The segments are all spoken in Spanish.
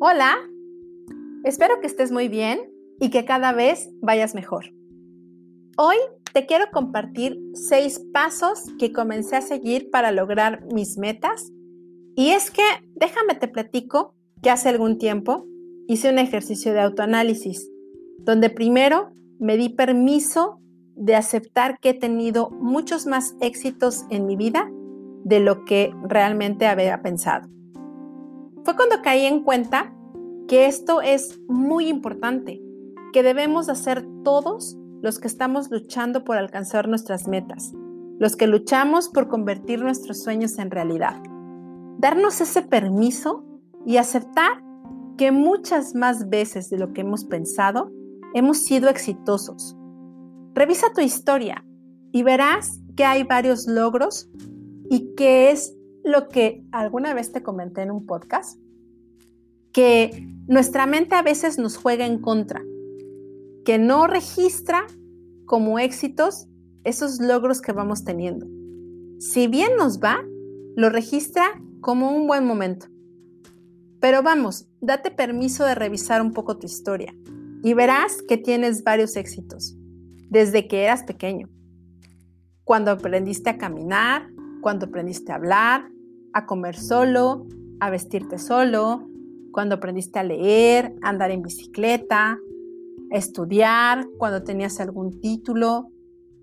Hola, espero que estés muy bien y que cada vez vayas mejor. Hoy te quiero compartir seis pasos que comencé a seguir para lograr mis metas. Y es que, déjame te platico que hace algún tiempo hice un ejercicio de autoanálisis, donde primero me di permiso de aceptar que he tenido muchos más éxitos en mi vida de lo que realmente había pensado fue cuando caí en cuenta que esto es muy importante, que debemos hacer todos los que estamos luchando por alcanzar nuestras metas, los que luchamos por convertir nuestros sueños en realidad. Darnos ese permiso y aceptar que muchas más veces de lo que hemos pensado hemos sido exitosos. Revisa tu historia y verás que hay varios logros y que es lo que alguna vez te comenté en un podcast, que nuestra mente a veces nos juega en contra, que no registra como éxitos esos logros que vamos teniendo. Si bien nos va, lo registra como un buen momento. Pero vamos, date permiso de revisar un poco tu historia y verás que tienes varios éxitos desde que eras pequeño. Cuando aprendiste a caminar, cuando aprendiste a hablar, a comer solo, a vestirte solo, cuando aprendiste a leer, andar en bicicleta, a estudiar, cuando tenías algún título,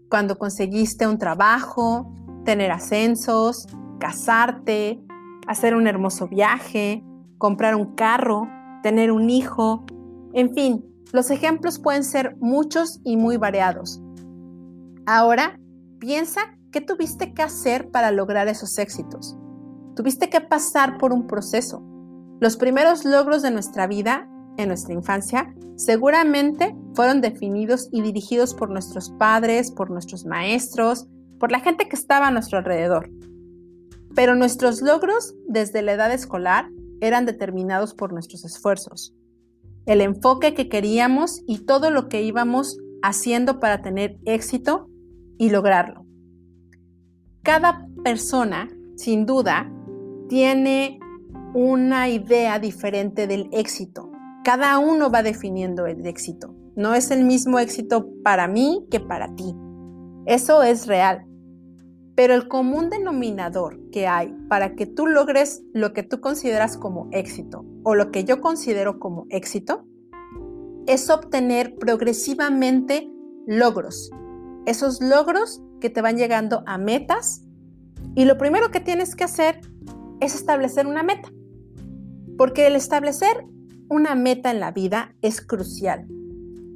cuando conseguiste un trabajo, tener ascensos, casarte, hacer un hermoso viaje, comprar un carro, tener un hijo, en fin, los ejemplos pueden ser muchos y muy variados. Ahora, piensa qué tuviste que hacer para lograr esos éxitos. Tuviste que pasar por un proceso. Los primeros logros de nuestra vida, en nuestra infancia, seguramente fueron definidos y dirigidos por nuestros padres, por nuestros maestros, por la gente que estaba a nuestro alrededor. Pero nuestros logros desde la edad escolar eran determinados por nuestros esfuerzos, el enfoque que queríamos y todo lo que íbamos haciendo para tener éxito y lograrlo. Cada persona, sin duda, tiene una idea diferente del éxito. Cada uno va definiendo el éxito. No es el mismo éxito para mí que para ti. Eso es real. Pero el común denominador que hay para que tú logres lo que tú consideras como éxito o lo que yo considero como éxito es obtener progresivamente logros. Esos logros que te van llegando a metas y lo primero que tienes que hacer es establecer una meta. Porque el establecer una meta en la vida es crucial.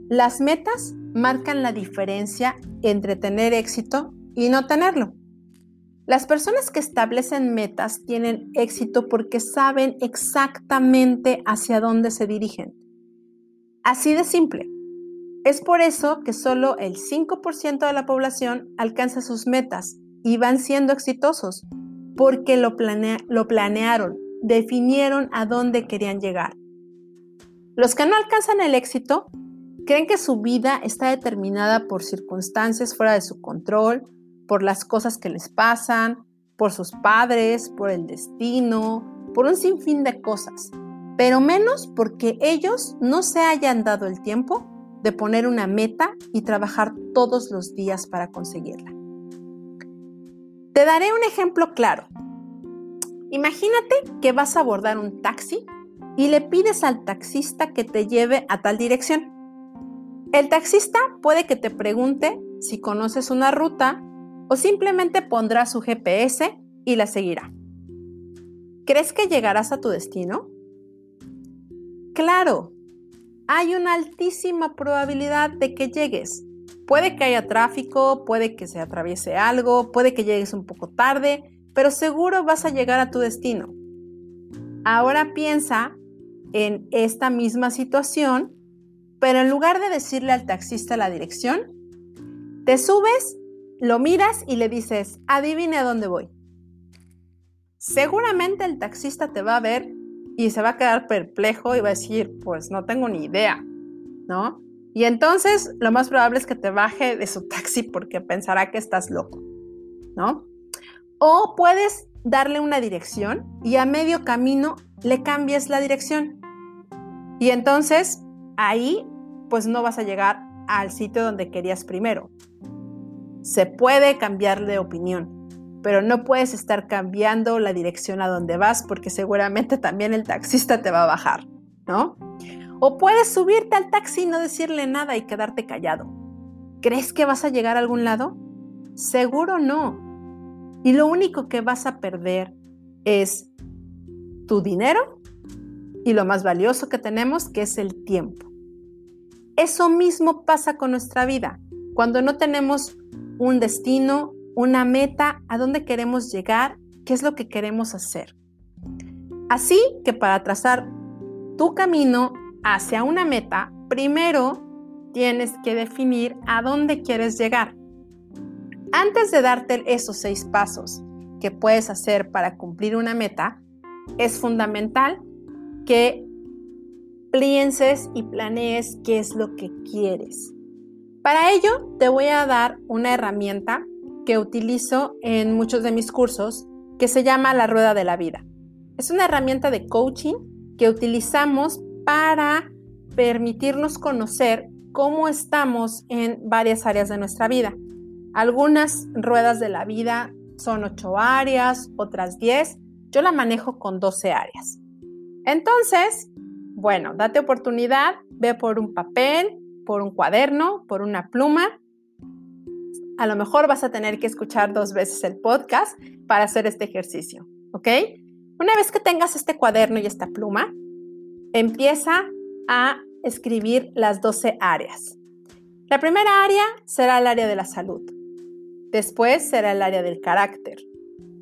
Las metas marcan la diferencia entre tener éxito y no tenerlo. Las personas que establecen metas tienen éxito porque saben exactamente hacia dónde se dirigen. Así de simple. Es por eso que solo el 5% de la población alcanza sus metas y van siendo exitosos, porque lo, planearon, definieron a dónde querían llegar. Los que no alcanzan el éxito creen que su vida está determinada por circunstancias fuera de su control, por las cosas que les pasan, por sus padres, por el destino, por un sinfín de cosas, pero menos porque ellos no se hayan dado el tiempo de poner una meta y trabajar todos los días para conseguirla. Te daré un ejemplo claro. Imagínate que vas a abordar un taxi y le pides al taxista que te lleve a tal dirección. El taxista puede que te pregunte si conoces una ruta o simplemente pondrá su GPS y la seguirá. ¿Crees que llegarás a tu destino? Claro, hay una altísima probabilidad de que llegues. Puede que haya tráfico, puede que se atraviese algo, puede que llegues un poco tarde, pero seguro vas a llegar a tu destino. Ahora piensa en esta misma situación, pero en lugar de decirle al taxista la dirección, te subes, lo miras y le dices, adivine a dónde voy. Seguramente el taxista te va a ver y se va a quedar perplejo y va a decir, pues no tengo ni idea, ¿no? Y entonces lo más probable es que te baje de su taxi porque pensará que estás loco, ¿no? O puedes darle una dirección y a medio camino le cambies la dirección. Y entonces ahí pues no vas a llegar al sitio donde querías primero. Se puede cambiar de opinión, pero no puedes estar cambiando la dirección a donde vas porque seguramente también el taxista te va a bajar, ¿no? O puedes subirte al taxi y no decirle nada y quedarte callado. ¿Crees que vas a llegar a algún lado? Seguro no. Y lo único que vas a perder es tu dinero y lo más valioso que tenemos, que es el tiempo. Eso mismo pasa con nuestra vida. Cuando no tenemos un destino, una meta, a dónde queremos llegar, qué es lo que queremos hacer. Así que para trazar tu camino hacia una meta, primero tienes que definir a dónde quieres llegar. Antes de darte esos seis pasos que puedes hacer para cumplir una meta, es fundamental que pienses y planees qué es lo que quieres. Para ello, te voy a dar una herramienta que utilizo en muchos de mis cursos que se llama la rueda de la vida. Es una herramienta de coaching que utilizamos para permitirnos conocer cómo estamos en varias áreas de nuestra vida. Algunas ruedas de la vida son ocho áreas, otras 10. Yo la manejo con 12 áreas. Entonces, bueno, date oportunidad, ve por un papel, por un cuaderno, por una pluma. A lo mejor vas a tener que escuchar dos veces el podcast para hacer este ejercicio, ¿ok? Una vez que tengas este cuaderno y esta pluma, empieza a escribir las 12 áreas. La primera área será el área de la salud. Después será el área del carácter,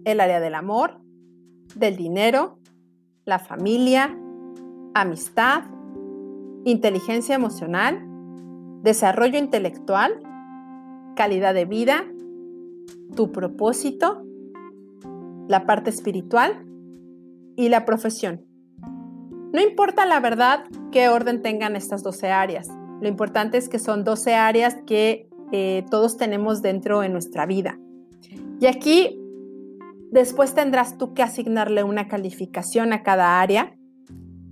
el área del amor, del dinero, la familia, amistad, inteligencia emocional, desarrollo intelectual, calidad de vida, tu propósito, la parte espiritual y la profesión. No importa la verdad qué orden tengan estas 12 áreas. Lo importante es que son 12 áreas que eh, todos tenemos dentro de nuestra vida. Y aquí después tendrás tú que asignarle una calificación a cada área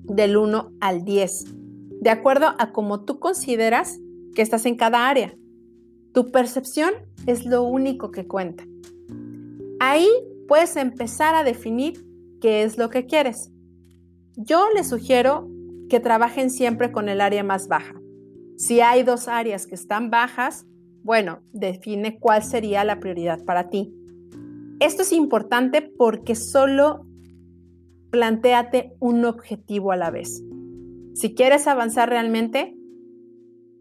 del 1 al 10, de acuerdo a cómo tú consideras que estás en cada área. Tu percepción es lo único que cuenta. Ahí puedes empezar a definir qué es lo que quieres. Yo les sugiero que trabajen siempre con el área más baja. Si hay dos áreas que están bajas, bueno, define cuál sería la prioridad para ti. Esto es importante porque solo planteate un objetivo a la vez. Si quieres avanzar realmente,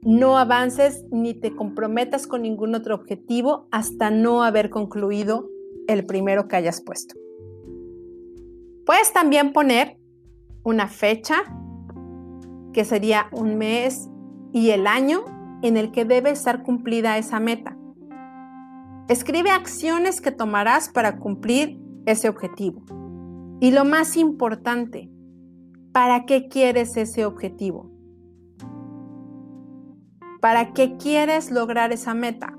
no avances ni te comprometas con ningún otro objetivo hasta no haber concluido el primero que hayas puesto. Puedes también poner una fecha, que sería un mes y el año en el que debe estar cumplida esa meta. Escribe acciones que tomarás para cumplir ese objetivo. Y lo más importante, ¿para qué quieres ese objetivo? ¿Para qué quieres lograr esa meta?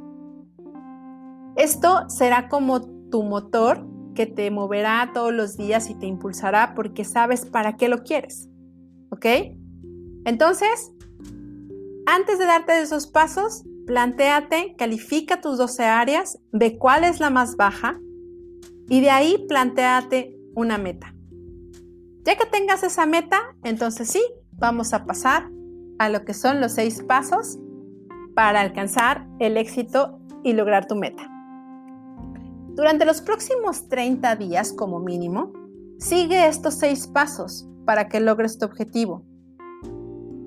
Esto será como tu motor que te moverá todos los días y te impulsará porque sabes para qué lo quieres. ¿Ok? Entonces, antes de darte esos pasos, plantéate, califica tus 12 áreas, ve cuál es la más baja y de ahí plantéate una meta. Ya que tengas esa meta, entonces sí, vamos a pasar a lo que son los seis pasos para alcanzar el éxito y lograr tu meta. Durante los próximos 30 días como mínimo, sigue estos seis pasos para que logres tu objetivo.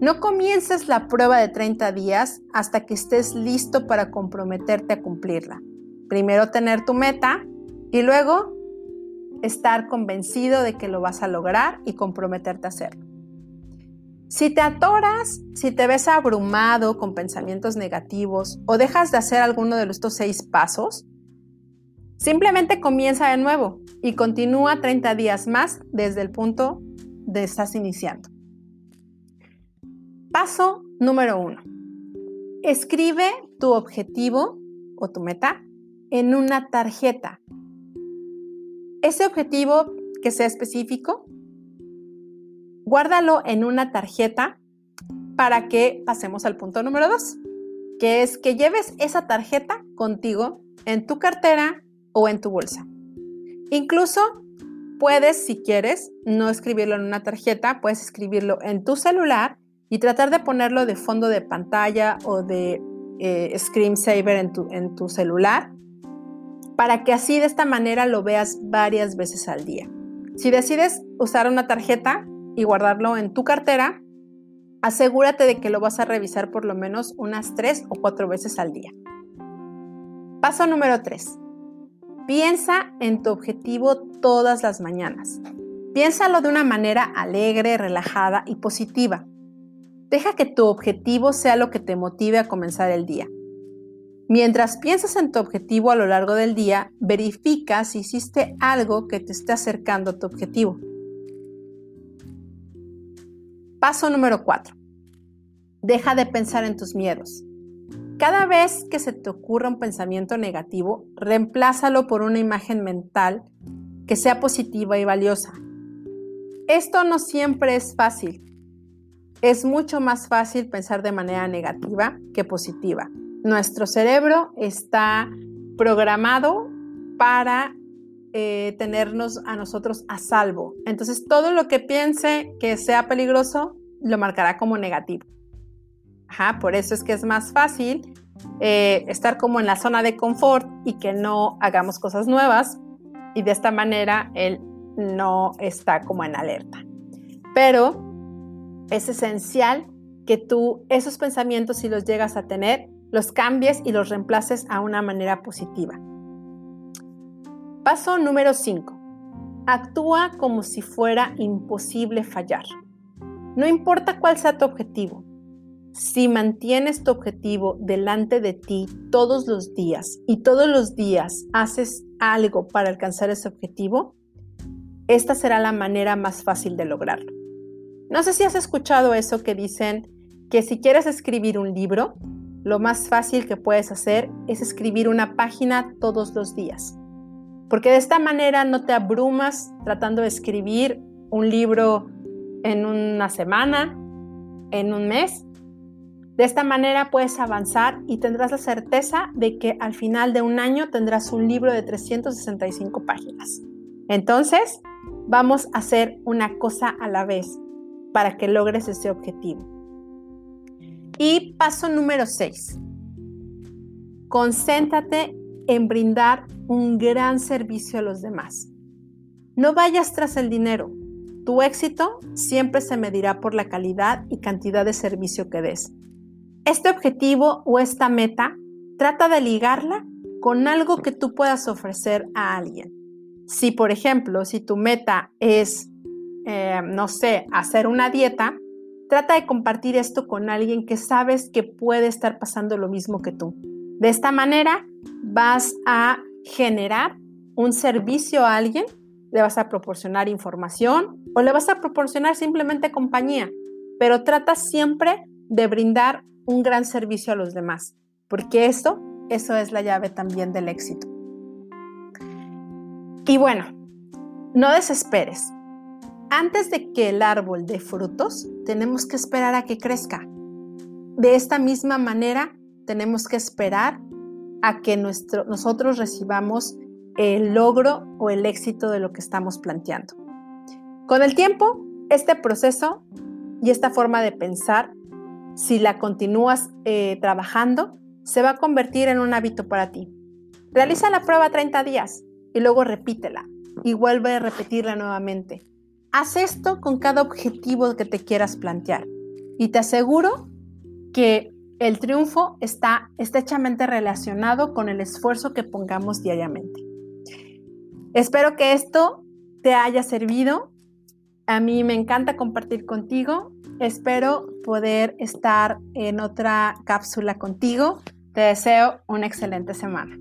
No comiences la prueba de 30 días hasta que estés listo para comprometerte a cumplirla. Primero tener tu meta y luego estar convencido de que lo vas a lograr y comprometerte a hacerlo. Si te atoras, si te ves abrumado con pensamientos negativos o dejas de hacer alguno de estos seis pasos, simplemente comienza de nuevo y continúa 30 días más desde el punto de estás iniciando. Paso número uno. Escribe tu objetivo o tu meta en una tarjeta. Ese objetivo que sea específico, guárdalo en una tarjeta para que pasemos al punto número dos, que es que lleves esa tarjeta contigo en tu cartera o en tu bolsa. Incluso puedes, si quieres, no escribirlo en una tarjeta, puedes escribirlo en tu celular y tratar de ponerlo de fondo de pantalla o de eh, screensaver en tu, en tu celular para que así de esta manera lo veas varias veces al día. Si decides usar una tarjeta y guardarlo en tu cartera, asegúrate de que lo vas a revisar por lo menos unas tres o cuatro veces al día. Paso número 3. Piensa en tu objetivo todas las mañanas. Piénsalo de una manera alegre, relajada y positiva. Deja que tu objetivo sea lo que te motive a comenzar el día. Mientras piensas en tu objetivo a lo largo del día, verifica si hiciste algo que te esté acercando a tu objetivo. Paso número 4. Deja de pensar en tus miedos. Cada vez que se te ocurra un pensamiento negativo, reemplázalo por una imagen mental que sea positiva y valiosa. Esto no siempre es fácil, es mucho más fácil pensar de manera negativa que positiva. Nuestro cerebro está programado para eh, tenernos a nosotros a salvo. Entonces, todo lo que piense que sea peligroso lo marcará como negativo. Por eso es que es más fácil eh, estar como en la zona de confort y que no hagamos cosas nuevas y de esta manera él no está como en alerta. Pero es esencial que tú esos pensamientos, si los llegas a tener, los cambies y los reemplaces a una manera positiva. Paso número 5. Actúa como si fuera imposible fallar. No importa cuál sea tu objetivo, si mantienes tu objetivo delante de ti todos los días y todos los días haces algo para alcanzar ese objetivo, esta será la manera más fácil de lograrlo. No sé si has escuchado eso que dicen que si quieres escribir un libro, lo más fácil que puedes hacer es escribir una página todos los días. Porque de esta manera no te abrumas tratando de escribir un libro en una semana, en un mes. De esta manera puedes avanzar y tendrás la certeza de que al final de un año tendrás un libro de 365 páginas. Entonces, vamos a hacer una cosa a la vez para que logres ese objetivo. Y paso número 6. Concéntrate en brindar un gran servicio a los demás. No vayas tras el dinero. Tu éxito siempre se medirá por la calidad y cantidad de servicio que des. Este objetivo o esta meta trata de ligarla con algo que tú puedas ofrecer a alguien. Si, por ejemplo, si tu meta es eh, no sé, hacer una dieta, trata de compartir esto con alguien que sabes que puede estar pasando lo mismo que tú. De esta manera vas a generar un servicio a alguien, le vas a proporcionar información o le vas a proporcionar simplemente compañía, pero trata siempre de brindar un gran servicio a los demás, porque eso, eso es la llave también del éxito. Y bueno, no desesperes. Antes de que el árbol dé frutos, tenemos que esperar a que crezca. De esta misma manera, tenemos que esperar a que nosotros recibamos el logro o el éxito de lo que estamos planteando. Con el tiempo, este proceso y esta forma de pensar, si la continúas eh, trabajando, se va a convertir en un hábito para ti. Realiza la prueba 30 días y luego repítela y vuelve a repetirla nuevamente. Haz esto con cada objetivo que te quieras plantear y te aseguro que el triunfo está estrechamente relacionado con el esfuerzo que pongamos diariamente. Espero que esto te haya servido. A mí me encanta compartir contigo. Espero poder estar en otra cápsula contigo. Te deseo una excelente semana.